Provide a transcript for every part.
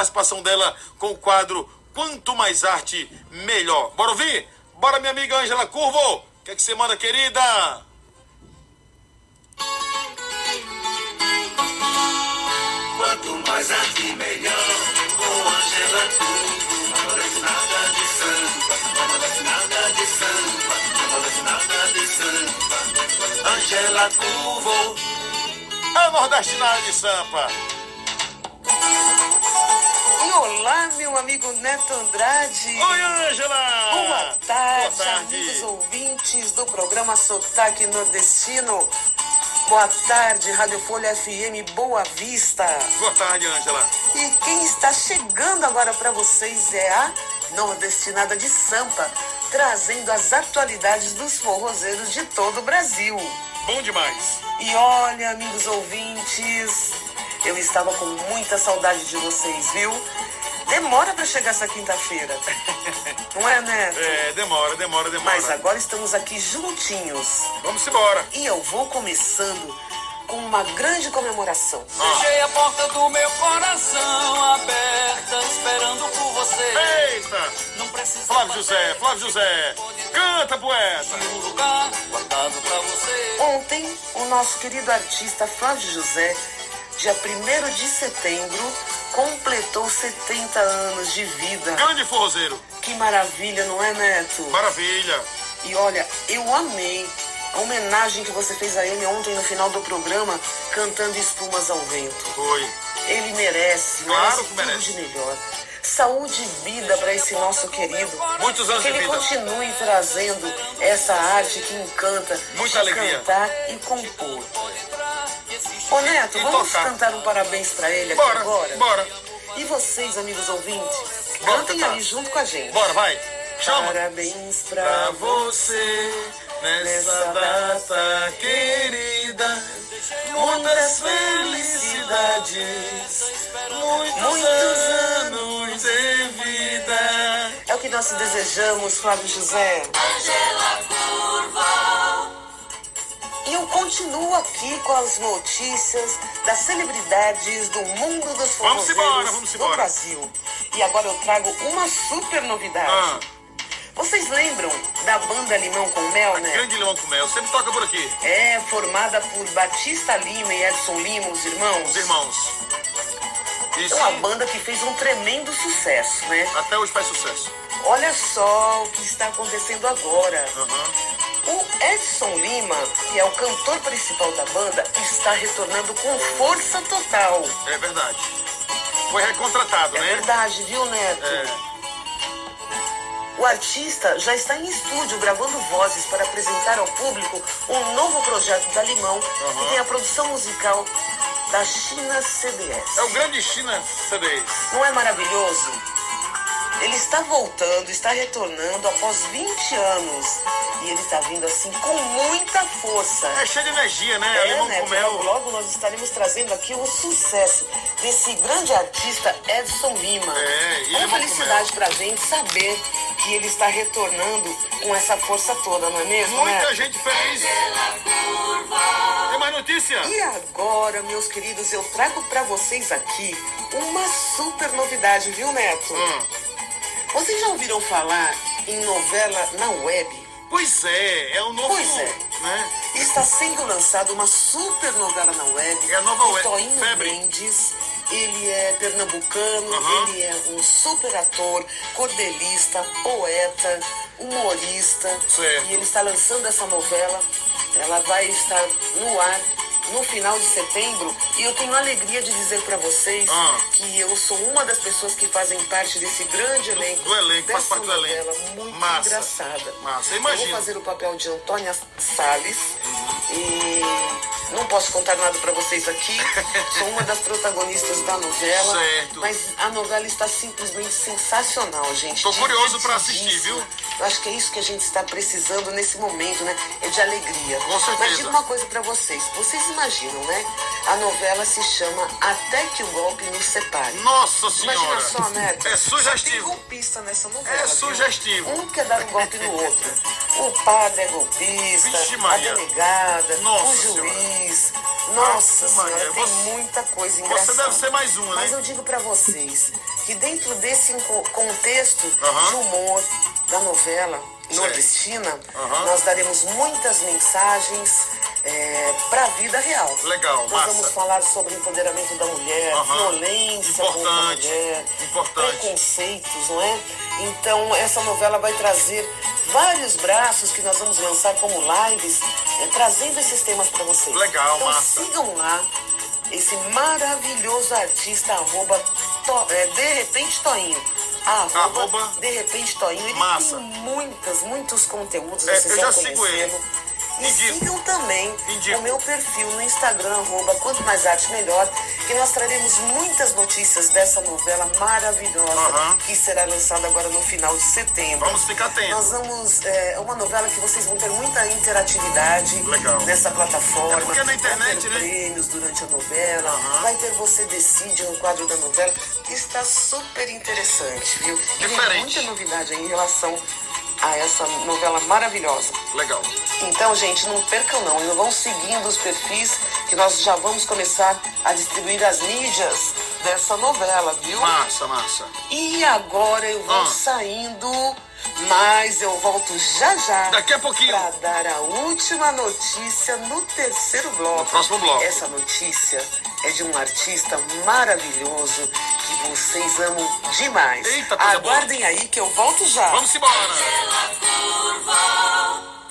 participação dela com o quadro Quanto Mais Arte, Melhor. Bora ouvir? Bora, minha amiga Ângela Curvo. O que, é que você manda, querida? Quanto mais arte, melhor. Com Ângela Curvo. Não merece nada de samba. Não merece nada de samba. Não merece nada de samba. Ângela Curvo. A nordestinada de Sampa. E olá, meu amigo Neto Andrade. Oi, Ângela! Boa tarde, Boa tarde. amigos ouvintes do programa Sotaque Nordestino. Boa tarde, Rádio Folha FM Boa Vista. Boa tarde, Ângela. E quem está chegando agora para vocês é a Nordestinada de Sampa, trazendo as atualidades dos forrozeiros de todo o Brasil. Bom demais. E olha, amigos ouvintes, eu estava com muita saudade de vocês, viu? Demora para chegar essa quinta-feira. Não é, Neto? É, demora, demora, demora. Mas agora estamos aqui juntinhos. Vamos embora. E eu vou começando com uma grande comemoração. Deixei a porta do meu coração aberta, esperando por você. Eita! Não precisa Flávio José, Flávio José. Canta, poeta. um lugar guardado pra você. Ontem, o nosso querido artista Flávio José, dia 1 de setembro, completou 70 anos de vida. Grande forrozeiro. Que maravilha, não é, Neto? Maravilha. E olha, eu amei a homenagem que você fez a ele ontem no final do programa, cantando Espumas ao Vento. Foi. Ele merece, Claro merece que merece. de melhor. Saúde e vida para esse nosso querido. Muitos anos Que ele continue trazendo essa arte que encanta Muita de alegria. cantar e compor. Ô Neto, E vamos tocar. cantar um parabéns para ele aqui Bora, agora? bora. E vocês, amigos ouvintes, Bora cantem aí junto com a gente. Bora, vai. Chama. Parabéns pra Pra você. nessa data querida, muitas felicidades, muitos, Muitos anos de vida. É o que nós desejamos, Flávio José. E eu continuo aqui com as notícias das celebridades do mundo dos Vamos forrozeiros embora, vamos do embora. Brasil. E agora eu trago uma super novidade. Ah, Vocês lembram da banda Limão com Mel, né? grande Leão com Mel, sempre toca por aqui. É formada por Batista Lima e Edson Lima, os irmãos. Os irmãos. Isso É uma banda que fez um tremendo sucesso, né? até hoje faz sucesso. Olha só o que está acontecendo agora. Aham. O Edson Lima, que é o cantor principal da banda, está retornando com força total. É verdade. Foi recontratado, É né? verdade, viu, Neto? É. O artista já está em estúdio gravando vozes para apresentar ao público um novo projeto da Limão, que tem a produção musical da China CBS. É o grande China CDs. Não é maravilhoso? Ele está voltando, está retornando após 20 anos. E ele está vindo assim com muita força. É cheio de energia, né? É, Alemão né? com Logo, logo nós estaremos trazendo aqui o sucesso desse grande artista Edson Lima. É, e é uma felicidade pra gente saber que ele está retornando com essa força toda, não é mesmo? Muita né? gente feliz. Tem mais notícia? E agora, meus queridos, eu trago pra vocês aqui uma super novidade, viu, Neto? Hum. Vocês já ouviram falar em novela na web? Pois é, é o novo. Pois é. Né? Está sendo lançada uma super novela na web. É a nova web, Toinho Febre. Mendes. Ele é pernambucano, Aham. ele é um super ator, cordelista, poeta, humorista. Certo. E ele está lançando essa novela. Ela vai estar no ar no final de setembro. E eu tenho a alegria de dizer para vocês Ah. que eu sou uma das pessoas que fazem parte desse grande elenco. do elenco, faz dessa parte do elenco. muito Massa. engraçada. Massa, Eu vou fazer o papel de Antônia Salles e não posso contar nada pra vocês aqui. Sou uma das protagonistas da novela. Certo. Mas a novela está simplesmente sensacional, gente. Tô curioso pra assistir, viu? Eu acho que é isso que a gente está precisando nesse momento, né? É de alegria. Com certeza. Mas digo uma coisa pra vocês. Vocês imaginam, né? A novela se chama Até que o golpe nos separe. Nossa senhora. Imagina só, né? É Só tem sugestivo. golpista nessa novela. É viu? sugestivo. Um quer dar um golpe no outro. O padre é golpista, Vixe, a delegada, Nossa o Senhora. Luiz. Nossa Maria, senhora, tem você- muita coisa engraçada. Você deve ser mais uma, Mas né? eu digo pra vocês que dentro desse contexto Aham. de humor da novela nordestina, Aham. nós daremos muitas mensagens é, para a vida real. Legal, Nós massa. vamos falar sobre empoderamento da mulher, Aham. violência contra a Importante, mulher, importante. preconceitos, não é? Então, essa novela vai trazer vários braços que nós vamos lançar como lives, é, trazendo esses temas para vocês. Legal, então, massa. sigam lá esse maravilhoso artista, arroba, to, é, de repente Toinho. Arroba, Arroba de repente Toinho. Ele massa. tem muitas, muitos conteúdos, É, eu já vão sigo ele. E sigam também Indico. o meu perfil no Instagram, arroba quanto mais arte melhor, que nós traremos muitas notícias dessa novela maravilhosa que será lançada agora no final de setembro. Vamos ficar atentos. Nós vamos. É uma novela que vocês vão ter muita interatividade Legal. nessa plataforma. É porque na internet, vai ter né? prêmios durante a novela. Vai ter Você Decide no quadro da novela. que Está super interessante, viu? E tem Diferente. muita novidade aí em relação a essa novela maravilhosa. Legal. Então, gente, não percam não. E vão seguindo os perfis que nós já vamos começar a distribuir as mídias dessa novela, viu? Massa, massa. E agora eu vou Ah. saindo, mas eu volto já já. Daqui a pouquinho. Pra dar a última notícia no terceiro bloco. No próximo bloco. Essa notícia é de um artista maravilhoso vocês amam demais. Eita, coisa boa. Aguardem aí que eu volto já. Vamos embora.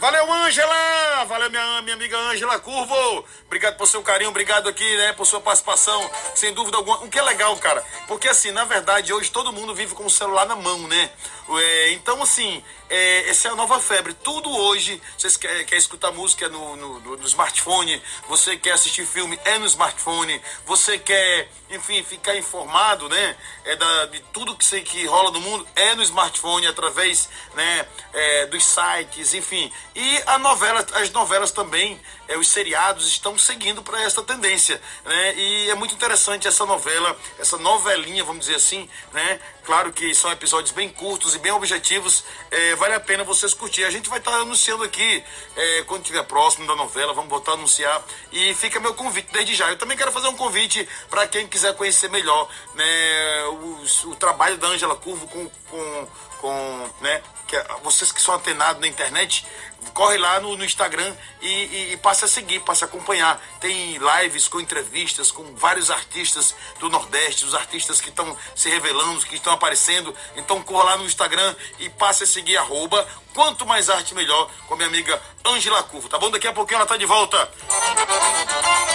Valeu, Ângela! Valeu, minha, minha amiga Ângela Curvo! Obrigado por seu carinho, obrigado aqui, né, por sua participação, sem dúvida alguma. O que é legal, cara, porque assim, na verdade, hoje todo mundo vive com o celular na mão, né? É, então, assim, é, essa é a nova febre. Tudo hoje, você quer, quer escutar música no, no, no- smartphone, você quer assistir filme, é no smartphone, você quer, enfim, ficar informado, né, é da, de tudo que, sei que rola no mundo, é no smartphone, através, né, é, dos sites, enfim. E a novela, as novelas também, é, os seriados estão seguindo para essa tendência, né? E é muito interessante essa novela, essa novelinha, vamos dizer assim, né? Claro que são episódios bem curtos e bem objetivos, é, vale a pena vocês curtir. A gente vai estar anunciando aqui é, quando estiver próximo da novela, vamos voltar a anunciar e fica meu convite desde já. Eu também quero fazer um convite para quem quiser conhecer melhor, né? O, o trabalho da Ângela Curvo com, com, com né? Que, é- vocês que são atenados na internet, corre lá no, no Instagram e, e, e passe a seguir, passe a acompanhar. Tem lives com entrevistas com vários artistas do Nordeste, os artistas que estão se revelando, que estão aparecendo. Então corra lá no Instagram e passe a seguir arroba quanto mais arte melhor com a minha amiga Ângela Curvo, tá bom? Daqui a pouquinho ela tá de volta.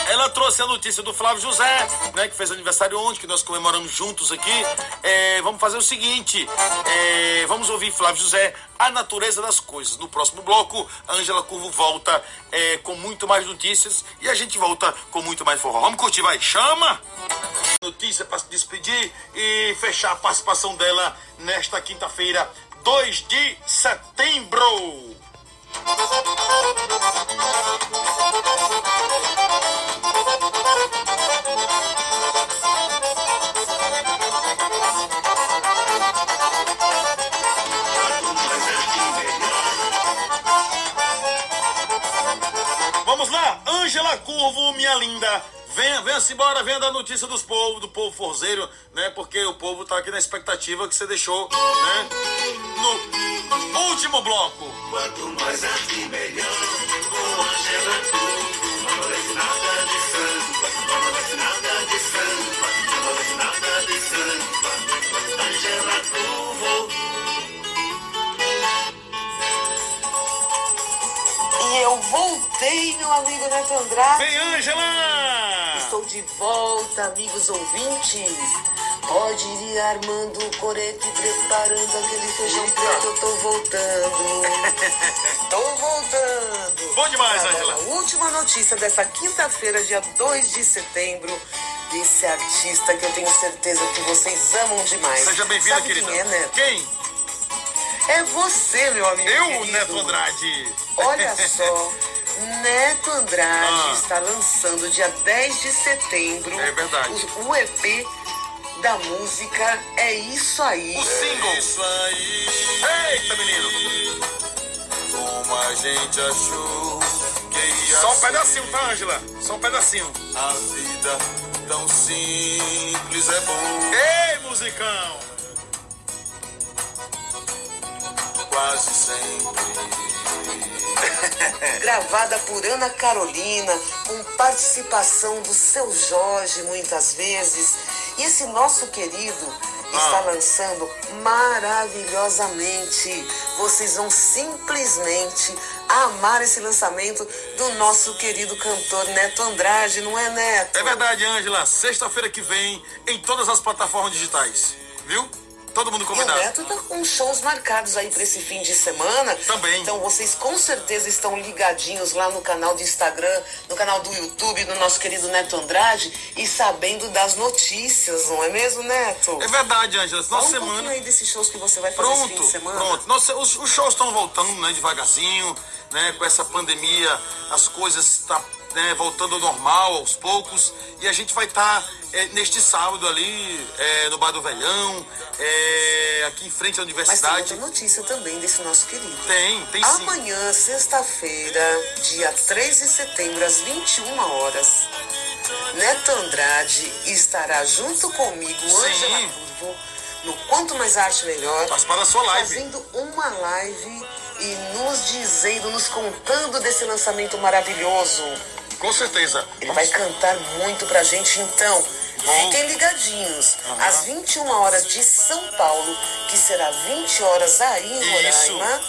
Ela trouxe a notícia do Flávio José, né, que fez aniversário ontem, que nós comemoramos juntos aqui. É, vamos fazer o seguinte: é, vamos ouvir Flávio José, A Natureza das Coisas. No próximo bloco, a Ângela Curvo volta é, com muito mais notícias e a gente volta com muito mais forró. Vamos curtir, vai, chama! Notícia para se despedir e fechar a participação dela nesta quinta-feira, 2 de setembro. Vamos lá, Ângela Curvo, minha linda. Venha, venha-se embora, venha dar notícia dos povos, do povo forzeiro, né? Porque o povo tá aqui na expectativa que você deixou, né? Último bloco. Quanto mais arte, melhor. Com Angela Curvo, não merece nada de samba. Não merece nada de samba. Não merece nada de samba. Angela Curvo. E eu voltei, meu amigo Neto Andrade. Vem, Ângela! Estou de volta, amigos ouvintes. Pode ir armando o corete, preparando aquele feijão preto. Eu tô voltando. tô voltando. Bom demais, Agora, Ângela. A última notícia dessa quinta-feira, dia 2 de setembro, desse artista que eu tenho certeza que vocês amam demais. Seja bem-vinda, querida. Quem é, Neto? Quem? É você, meu amigo. Eu, querido. Neto Andrade. Olha só, Neto Andrade Ah. está lançando dia 10 de setembro É verdade. o, o EP da música É Isso Aí. O single. Isso aí, Eita, menino. como a gente achou queria Só um pedacinho, tá, Ângela? Só um pedacinho. A vida tão simples é boa. Ei, musicão! Quase sempre. Gravada por Ana Carolina, com participação do seu Jorge muitas vezes. E esse nosso querido está lançando maravilhosamente. Vocês vão simplesmente amar esse lançamento do nosso querido cantor Neto Andrade, não é, Neto? É verdade, Ângela. Sexta-feira que vem, em todas as plataformas digitais. Viu? Todo mundo o convidado. Neto tá com shows marcados aí para esse fim de semana. Também. Então vocês com certeza estão ligadinhos lá no canal do Instagram, no canal do YouTube do nosso querido Neto Andrade e sabendo das notícias, não é mesmo, Neto? É verdade, Ângela. Fala Nossa um pouquinho semana. aí desses shows que você vai fazer esse fim Pronto, de semana. pronto. Nossa, os, os shows estão voltando, né, devagarzinho, né, com essa pandemia, as coisas estão né, voltando ao normal aos poucos, e a gente vai estar neste sábado ali, é, no Bar do Velhão, é, aqui em frente à Mas tem universidade. outra notícia também desse nosso querido. Tem, tem sim. Amanhã, sexta-feira, dia 3 de setembro, às 21 horas, Neto Andrade estará junto comigo. Ângela Curvo, no Quanto Mais Arte Melhor, Participar da sua live. fazendo uma live e nos dizendo, nos contando desse lançamento maravilhoso. Com certeza. Ele vai cantar muito pra gente, então. Bom. Fiquem ligadinhos. Às 21 horas de São Paulo, que será 20 horas aí em Isso. Roraima,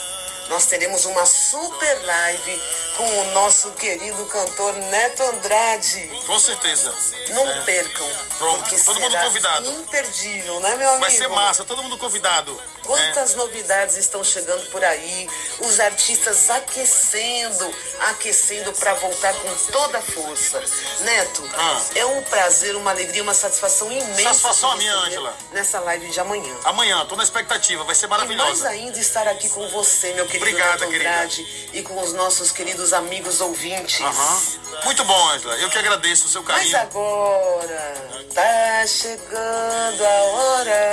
nós teremos uma super live com o nosso querido cantor Neto Andrade. Com certeza. Não É. percam, Pronto, todo mundo convidado. imperdível, né, meu amigo? Vai ser massa, todo mundo convidado. Quantas novidades estão chegando por aí, os artistas aquecendo, aquecendo para voltar com toda a força. Neto, Ah. é um prazer, uma alegria, uma satisfação imensa. Satisfação minha, Ângela. Nessa live de amanhã. Amanhã, tô na expectativa, vai ser E mais maravilhosa. ainda estar aqui com você, meu querido Obrigada, Neto Andrade, e com os nossos queridos amigos ouvintes. Aham. Muito bom, Ângela. Eu que agradeço o seu Mas carinho. agora tá chegando a hora.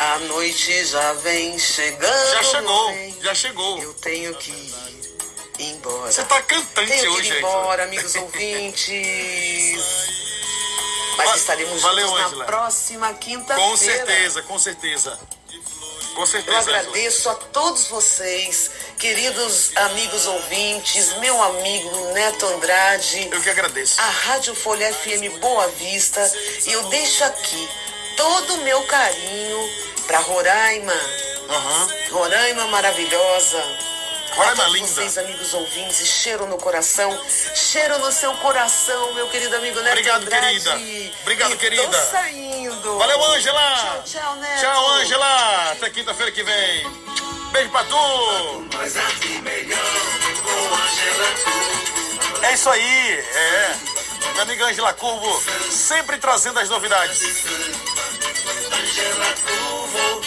a noite já vem chegando. Já chegou, já chegou. Eu tenho que ir embora. Você tá cantante tenho que hoje, ir Ângela. embora, amigos ouvintes. Mas Va- estaremos valeu, juntos Ângela. na próxima quinta-feira. Com certeza, com certeza. Com Eu certeza, Ângela. agradeço a todos vocês, queridos amigos ouvintes, meu amigo Neto Andrade. Eu que agradeço. a Rádio Folha FM Boa Vista e eu deixo aqui todo o meu carinho para Roraima. Aham. Roraima maravilhosa. Roraima A linda. Vocês, amigos ouvintes, e cheiro no coração, cheiro no seu coração, meu querido amigo Neto Obrigado, Andrade. querida. Obrigado, E querida. Tô saindo. Valeu, Ângela. Tchau, tchau, Neto. Tchau, Ângela. Até quinta-feira que vem. Beijo pra tu. Angela. É isso aí. É. Minha amiga Ângela Curvo, sempre trazendo as novidades. Angela Curvo